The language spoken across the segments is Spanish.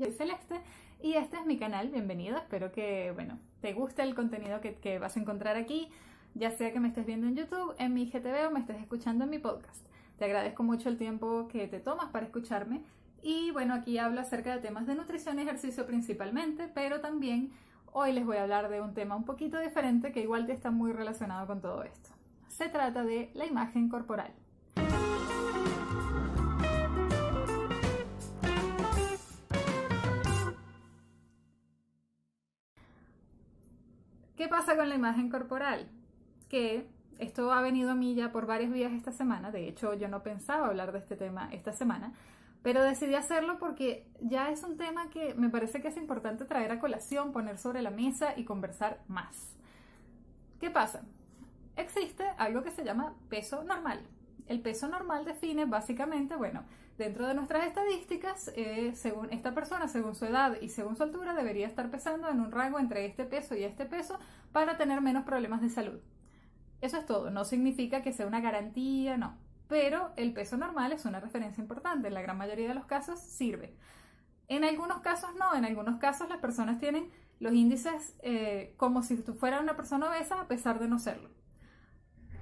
yo soy Celeste y este es mi canal, bienvenido, espero que, bueno, te guste el contenido que, vas a encontrar aquí, ya sea que me estés viendo en YouTube, en mi GTV o me estés escuchando en mi podcast. Te agradezco mucho el tiempo que te tomas para escucharme y bueno, aquí hablo acerca de temas de nutrición y ejercicio principalmente, pero también hoy les voy a hablar de un tema un poquito diferente que igual te está muy relacionado con todo esto. Se trata de la imagen corporal. ¿Qué pasa con la imagen corporal? Que esto ha venido a mí ya por varios días esta semana, de hecho yo no pensaba hablar de este tema esta semana, pero decidí hacerlo porque ya es un tema que me parece que es importante traer a colación, poner sobre la mesa y conversar más. ¿Qué pasa? Existe algo que se llama peso normal. El peso normal define básicamente, bueno, dentro de nuestras estadísticas, eh, según esta persona, según su edad y según su altura, debería estar pesando en un rango entre este peso y este peso para tener menos problemas de salud. Eso es todo, no significa que sea una garantía, no. Pero el peso normal es una referencia importante, en la gran mayoría de los casos sirve. En algunos casos no, en algunos casos las personas tienen los índices eh, como si fuera una persona obesa a pesar de no serlo.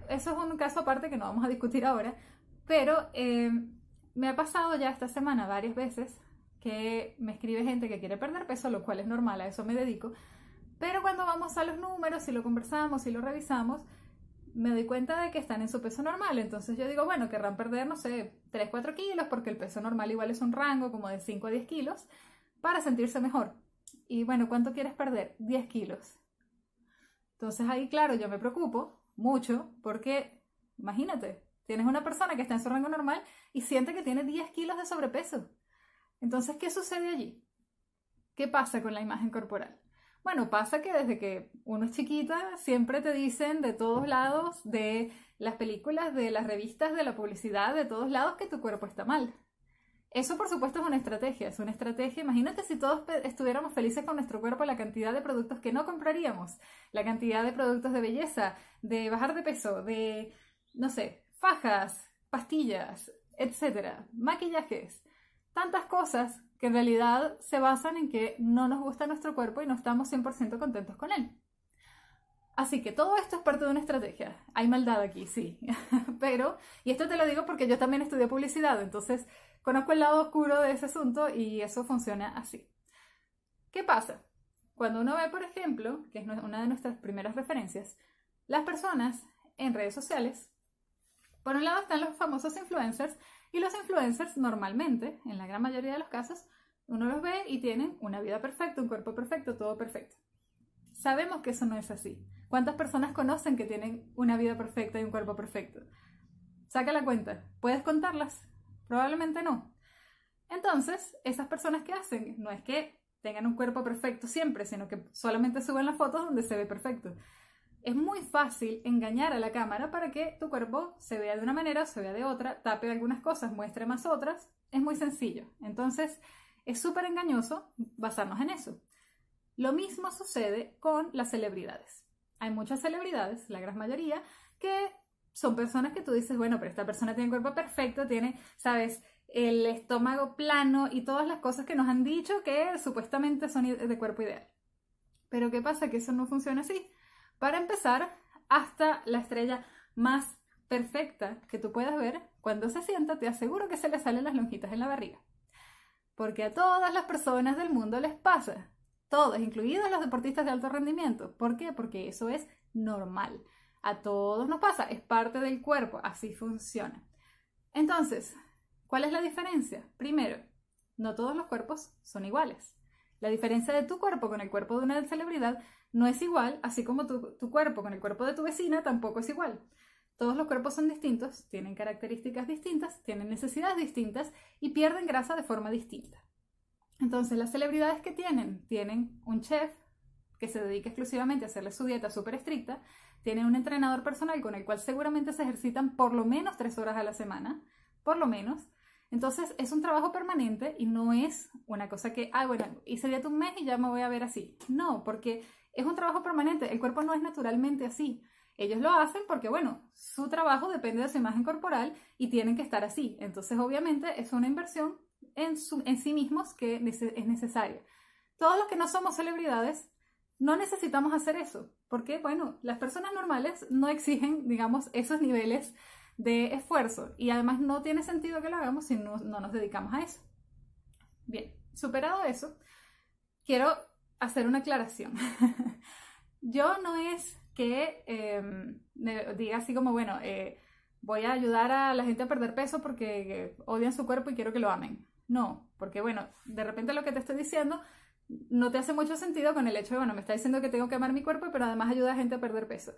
Eso es un caso aparte que no vamos a discutir ahora, pero eh, me ha pasado ya esta semana varias veces que me escribe gente que quiere perder peso, lo cual es normal, a eso me dedico, pero cuando vamos a los números y lo conversamos y lo revisamos, me doy cuenta de que están en su peso normal. Entonces yo digo, bueno, querrán perder, no sé, 3, 4 kilos, porque el peso normal igual es un rango como de 5 a 10 kilos, para sentirse mejor. Y bueno, ¿cuánto quieres perder? 10 kilos. Entonces ahí, claro, yo me preocupo mucho porque, imagínate, Tienes una persona que está en su rango normal y siente que tiene 10 kilos de sobrepeso. Entonces, ¿qué sucede allí? ¿Qué pasa con la imagen corporal? Bueno, pasa que desde que uno es chiquita siempre te dicen de todos lados, de las películas, de las revistas, de la publicidad, de todos lados que tu cuerpo está mal. Eso por supuesto es una estrategia, es una estrategia. Imagínate si todos estuviéramos felices con nuestro cuerpo, la cantidad de productos que no compraríamos, la cantidad de productos de belleza, de bajar de peso, de, no sé, fajas, pastillas, etcétera, maquillajes, tantas cosas que en realidad se basan en que no nos gusta nuestro cuerpo y no estamos 100% contentos con él. Así que todo esto es parte de una estrategia. Hay maldad aquí, sí. Pero, y esto te lo digo porque yo también estudié publicidad, entonces conozco el lado oscuro de ese asunto y eso funciona así. ¿Qué pasa? Cuando uno ve, por ejemplo, que es una de nuestras primeras referencias, las personas en redes sociales por un lado están los famosos influencers y los influencers normalmente, en la gran mayoría de los casos, uno los ve y tienen una vida perfecta, un cuerpo perfecto, todo perfecto. Sabemos que eso no es así. ¿Cuántas personas conocen que tienen una vida perfecta y un cuerpo perfecto? Saca la cuenta. ¿Puedes contarlas? Probablemente no. Entonces, esas personas que hacen no es que tengan un cuerpo perfecto siempre, sino que solamente suben las fotos donde se ve perfecto es muy fácil engañar a la cámara para que tu cuerpo se vea de una manera, se vea de otra, tape algunas cosas, muestre más otras. Es muy sencillo. Entonces, es súper engañoso basarnos en eso. Lo mismo sucede con las celebridades. Hay muchas celebridades, la gran mayoría, que son personas que tú dices, bueno, pero esta persona tiene un cuerpo perfecto, tiene, sabes, el estómago plano y todas las cosas que nos han dicho que supuestamente son de cuerpo ideal. Pero ¿qué pasa? Que eso no funciona así. Para empezar, hasta la estrella más perfecta que tú puedas ver, cuando se sienta, te aseguro que se le salen las lonjitas en la barriga. Porque a todas las personas del mundo les pasa. Todos, incluidos los deportistas de alto rendimiento. ¿Por qué? Porque eso es normal. A todos nos pasa, es parte del cuerpo, así funciona. Entonces, ¿cuál es la diferencia? Primero, no todos los cuerpos son iguales. La diferencia de tu cuerpo con el cuerpo de una celebridad no es igual, así como tu, cuerpo con el cuerpo de tu vecina tampoco es igual. Todos los cuerpos son distintos, tienen características distintas, tienen necesidades distintas y pierden grasa de forma distinta. Entonces, las celebridades que tienen, tienen un chef que se dedica exclusivamente a hacerle su dieta súper estricta, tienen un entrenador personal con el cual seguramente se ejercitan por lo menos tres horas a la semana, por lo menos, entonces es un trabajo permanente y no es una cosa que, ah, bueno, hice dieta un mes y ya me voy a ver así. No, porque es un trabajo permanente. El cuerpo no es naturalmente así. Ellos lo hacen porque, bueno, su trabajo depende de su imagen corporal y tienen que estar así. Entonces, obviamente, es una inversión en, sí mismos que es necesaria. Todos los que no somos celebridades no necesitamos hacer eso, porque, bueno, las personas normales no exigen, digamos, esos niveles de esfuerzo y además no tiene sentido que lo hagamos si no, nos dedicamos a eso. Bien, superado eso, quiero hacer una aclaración. Yo no es que em, diga así como, bueno, eh, voy a ayudar a la gente a perder peso porque odian su cuerpo y quiero que lo amen. No, porque bueno, de repente lo que te estoy diciendo no te hace mucho sentido con el hecho de, bueno, me está diciendo que tengo que amar mi cuerpo, pero además ayuda a gente a perder peso.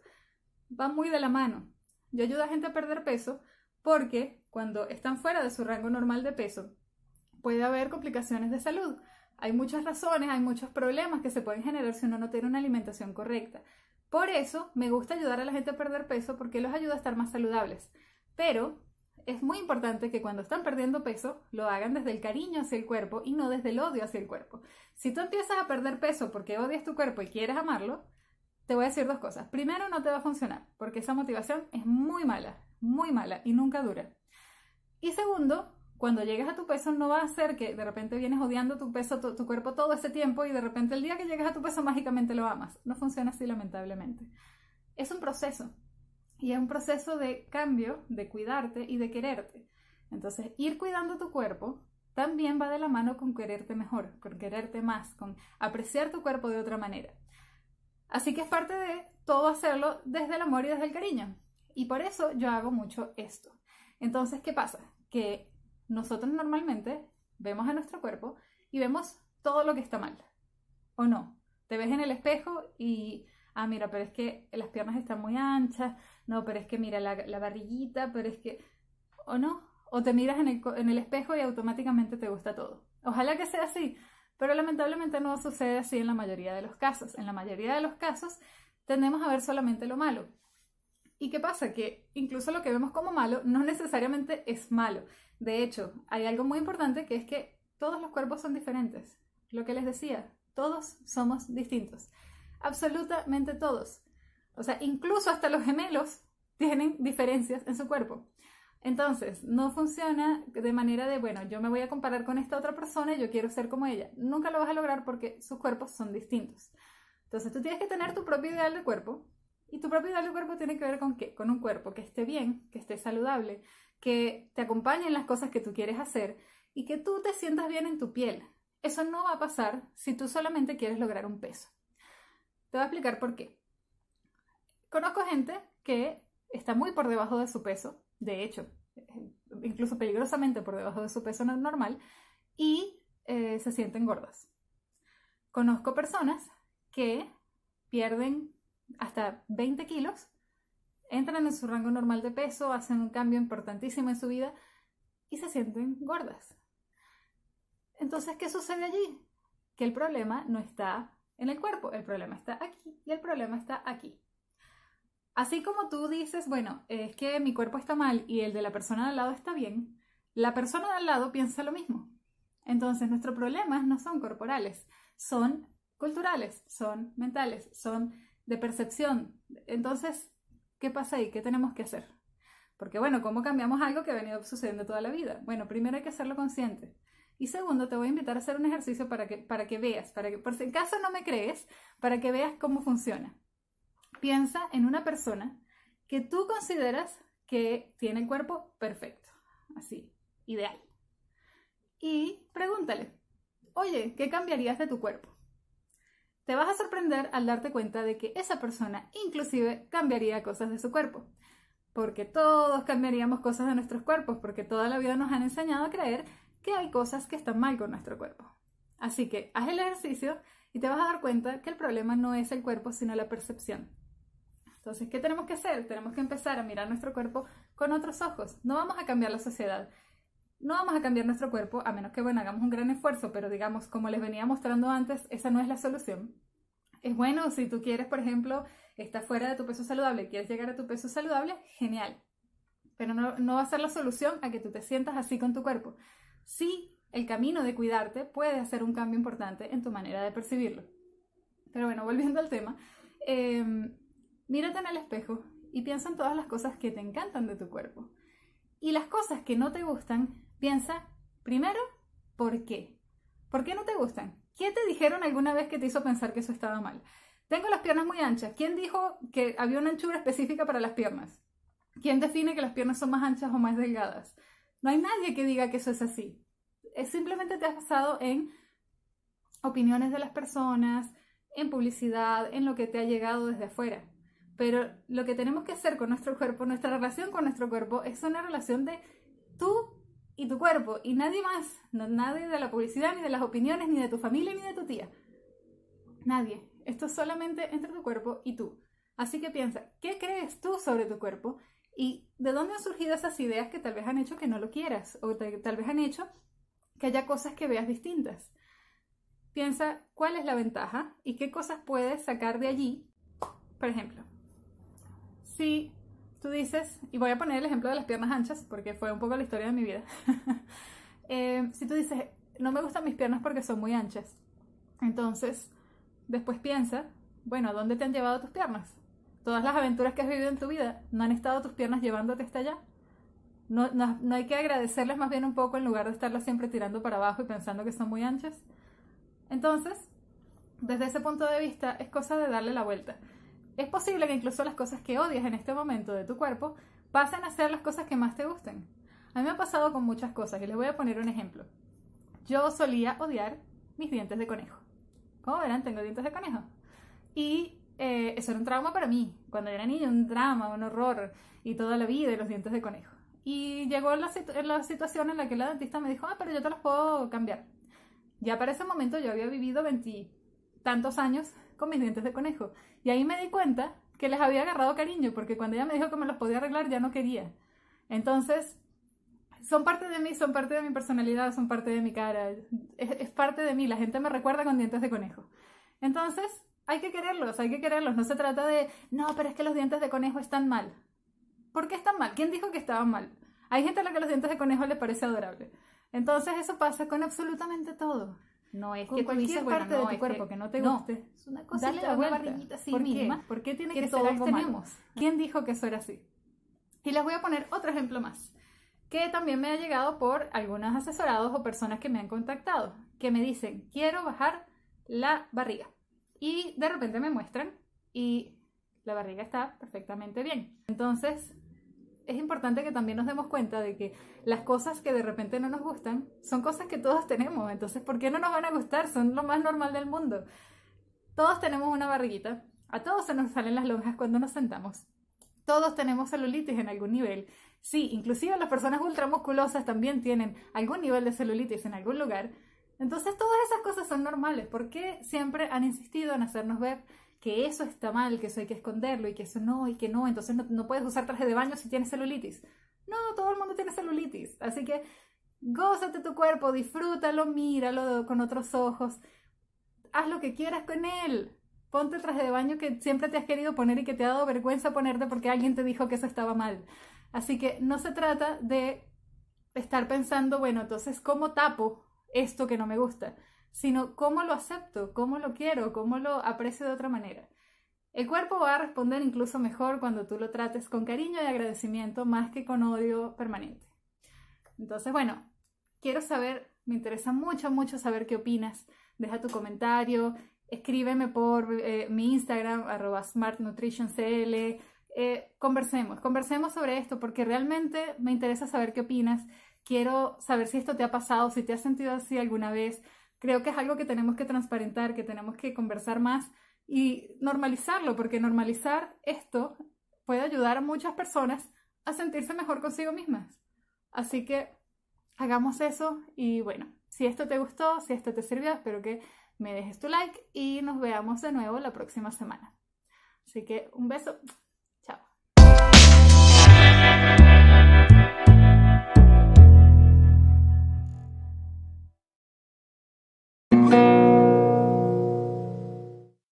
Va muy de la mano. Yo ayudo a gente a perder peso porque cuando están fuera de su rango normal de peso, puede haber complicaciones de salud. Hay muchas razones, hay muchos problemas que se pueden generar si uno no tiene una alimentación correcta. Por eso me gusta ayudar a la gente a perder peso porque los ayuda a estar más saludables. Pero es muy importante que cuando están perdiendo peso lo hagan desde el cariño hacia el cuerpo y no desde el odio hacia el cuerpo. Si tú empiezas a perder peso porque odias tu cuerpo y quieres amarlo, te voy a decir dos cosas. Primero, no te va a funcionar porque esa motivación es muy mala, muy mala y nunca dura. Y segundo, cuando llegues a tu peso no va a ser que de repente vienes odiando tu peso, tu, cuerpo todo ese tiempo y de repente el día que llegues a tu peso mágicamente lo amas. No funciona así lamentablemente. Es un proceso. Y es un proceso de cambio, de cuidarte y de quererte. Entonces, ir cuidando tu cuerpo también va de la mano con quererte mejor, con quererte más, con apreciar tu cuerpo de otra manera. Así que es parte de todo hacerlo desde el amor y desde el cariño. Y por eso yo hago mucho esto. Entonces, ¿qué pasa? Que nosotros normalmente vemos a nuestro cuerpo y vemos todo lo que está mal. ¿O no? Te ves en el espejo y ah, mira, pero es que las piernas están muy anchas, no, pero es que mira la, barriguita, pero es que, o no, o te miras en el, en el espejo y automáticamente te gusta todo. Ojalá que sea así, pero lamentablemente no sucede así en la mayoría de los casos. En la mayoría de los casos tendemos a ver solamente lo malo. ¿Y qué pasa? Que incluso lo que vemos como malo no necesariamente es malo. De hecho, hay algo muy importante que es que todos los cuerpos son diferentes. Lo que les decía, todos somos distintos absolutamente todos. O sea, incluso hasta los gemelos tienen diferencias en su cuerpo. Entonces, no funciona de manera de, bueno, yo me voy a comparar con esta otra persona y yo quiero ser como ella. Nunca lo vas a lograr porque sus cuerpos son distintos. Entonces, tú tienes que tener tu propio ideal de cuerpo. Y tu propio ideal de cuerpo tiene que ver con qué? Con un cuerpo que esté bien, que esté saludable, que te acompañe en las cosas que tú quieres hacer y que tú te sientas bien en tu piel. Eso no va a pasar si tú solamente quieres lograr un peso. Te voy a explicar por qué. Conozco gente que está muy por debajo de su peso, de hecho, incluso peligrosamente por debajo de su peso normal, y eh, se sienten gordas. Conozco personas que pierden hasta 20 kilos, entran en su rango normal de peso, hacen un cambio importantísimo en su vida y se sienten gordas. Entonces, ¿qué sucede allí? Que el problema no está en el cuerpo. El problema está aquí y el problema está aquí. Así como tú dices, bueno, es que mi cuerpo está mal y el de la persona de al lado está bien, la persona de al lado piensa lo mismo. Entonces, nuestros problemas no son corporales, son culturales, son mentales, son de percepción. Entonces, ¿qué pasa ahí? ¿Qué tenemos que hacer? Porque bueno, ¿cómo cambiamos algo que ha venido sucediendo toda la vida? Bueno, primero hay que hacerlo consciente. Y segundo, te voy a invitar a hacer un ejercicio para que, para que veas, para que, por si en caso no me crees, para que veas cómo funciona. Piensa en una persona que tú consideras que tiene el cuerpo perfecto, así, ideal. Y pregúntale, oye, ¿qué cambiarías de tu cuerpo? Te vas a sorprender al darte cuenta de que esa persona inclusive cambiaría cosas de su cuerpo. Porque todos cambiaríamos cosas de nuestros cuerpos, porque toda la vida nos han enseñado a creer que hay cosas que están mal con nuestro cuerpo. Así que haz el ejercicio y te vas a dar cuenta que el problema no es el cuerpo, sino la percepción. Entonces, ¿qué tenemos que hacer? Tenemos que empezar a mirar nuestro cuerpo con otros ojos. No vamos a cambiar la sociedad. No vamos a cambiar nuestro cuerpo, a menos que, bueno, hagamos un gran esfuerzo, pero digamos, como les venía mostrando antes, esa no es la solución. Es bueno si tú quieres, por ejemplo, estar fuera de tu peso saludable, quieres llegar a tu peso saludable, genial. Pero no, no va a ser la solución a que tú te sientas así con tu cuerpo sí el camino de cuidarte puede hacer un cambio importante en tu manera de percibirlo. Pero bueno, volviendo al tema, em, mírate en el espejo y piensa en todas las cosas que te encantan de tu cuerpo. Y las cosas que no te gustan, piensa primero ¿por qué? ¿Por qué no te gustan? ¿Qué te dijeron alguna vez que te hizo pensar que eso estaba mal? Tengo las piernas muy anchas. ¿Quién dijo que había una anchura específica para las piernas? ¿Quién define que las piernas son más anchas o más delgadas? No hay nadie que diga que eso es así. Es simplemente te has basado en opiniones de las personas, en publicidad, en lo que te ha llegado desde afuera. Pero lo que tenemos que hacer con nuestro cuerpo, nuestra relación con nuestro cuerpo, es una relación de tú y tu cuerpo y nadie más, nadie de la publicidad, ni de las opiniones, ni de tu familia, ni de tu tía. Nadie. Esto es solamente entre tu cuerpo y tú. Así que piensa, ¿qué crees tú sobre tu cuerpo? ¿Y de dónde han surgido esas ideas que tal vez han hecho que no lo quieras? O tal vez han hecho que haya cosas que veas distintas. Piensa cuál es la ventaja y qué cosas puedes sacar de allí. Por ejemplo, si tú dices, y voy a poner el ejemplo de las piernas anchas porque fue un poco la historia de mi vida. Eh, si tú dices, no me gustan mis piernas porque son muy anchas, entonces después piensa, bueno, ¿a dónde te han llevado tus piernas? Todas las aventuras que has vivido en tu vida, ¿no han estado tus piernas llevándote hasta allá? No, no, no hay que agradecerles más bien un poco en lugar de estarlas siempre tirando para abajo y pensando que son muy anchas. Entonces, desde ese punto de vista, es cosa de darle la vuelta. Es posible que incluso las cosas que odias en este momento de tu cuerpo pasen a ser las cosas que más te gusten. A mí me ha pasado con muchas cosas y les voy a poner un ejemplo. Yo solía odiar mis dientes de conejo. Como verán, tengo dientes de conejo. Y eh, eso era un trauma para mí. Cuando era niña, un drama, un horror y toda la vida de los dientes de conejo. Y llegó la, la situación en la que la dentista me dijo, ah, pero yo te los puedo cambiar. Ya para ese momento yo había vivido veintitantos años con mis dientes de conejo. Y ahí me di cuenta que les había agarrado cariño, porque cuando ella me dijo que me los podía arreglar ya no quería. Entonces, son parte de mí, son parte de mi personalidad, son parte de mi cara, es, parte de mí, la gente me recuerda con dientes de conejo. Entonces, hay que quererlos, hay que quererlos, no se trata de, no, pero es que los dientes de conejo están mal. ¿Por qué están mal? ¿Quién dijo que estaban mal? Hay gente a la que los dientes de conejo le parece adorable. Entonces eso pasa con absolutamente todo. No es que cualquier parte de tu cuerpo que, no te guste. Es una cosa la barriguita así ¿Por Qué? ¿Por qué tiene que, ser algo tenemos? ¿Quién dijo que eso era así? Y les voy a poner otro ejemplo más, que también me ha llegado por algunos asesorados o personas que me han contactado, que me dicen, quiero bajar la barriga. Y de repente me muestran y la barriga está perfectamente bien. Entonces, es importante que también nos demos cuenta de que las cosas que de repente no nos gustan son cosas que todos tenemos. Entonces, ¿por qué no nos van a gustar? Son lo más normal del mundo. Todos tenemos una barriguita. A todos se nos salen las lonjas cuando nos sentamos. Todos tenemos celulitis en algún nivel. Sí, inclusive las personas ultramusculosas también tienen algún nivel de celulitis en algún lugar. Entonces todas esas cosas son normales. ¿Por qué siempre han insistido en hacernos ver que eso está mal, que eso hay que esconderlo y que eso no y que no, entonces no, puedes usar traje de baño si tienes celulitis. No, todo el mundo tiene celulitis, así que gózate tu cuerpo, disfrútalo, míralo con otros ojos, haz lo que quieras con él. Ponte el traje de baño que siempre te has querido poner y que te ha dado vergüenza ponerte porque alguien te dijo que eso estaba mal. Así que no se trata de estar pensando, bueno, entonces, ¿cómo tapo esto que no me gusta? Sino cómo lo acepto, cómo lo quiero, cómo lo aprecio de otra manera. El cuerpo va a responder incluso mejor cuando tú lo trates con cariño y agradecimiento más que con odio permanente. Entonces, bueno, quiero saber, me interesa mucho, mucho saber qué opinas. Deja tu comentario, escríbeme por eh, mi Instagram, arroba smartnutritioncl. Eh, conversemos, conversemos sobre esto porque realmente me interesa saber qué opinas. Quiero saber si esto te ha pasado, si te has sentido así alguna vez creo que es algo que tenemos que transparentar, que tenemos que conversar más y normalizarlo, porque normalizar esto puede ayudar a muchas personas a sentirse mejor consigo mismas. Así que hagamos eso y bueno, si esto te gustó, si esto te sirvió, espero que me dejes tu like y nos veamos de nuevo la próxima semana. Así que un beso.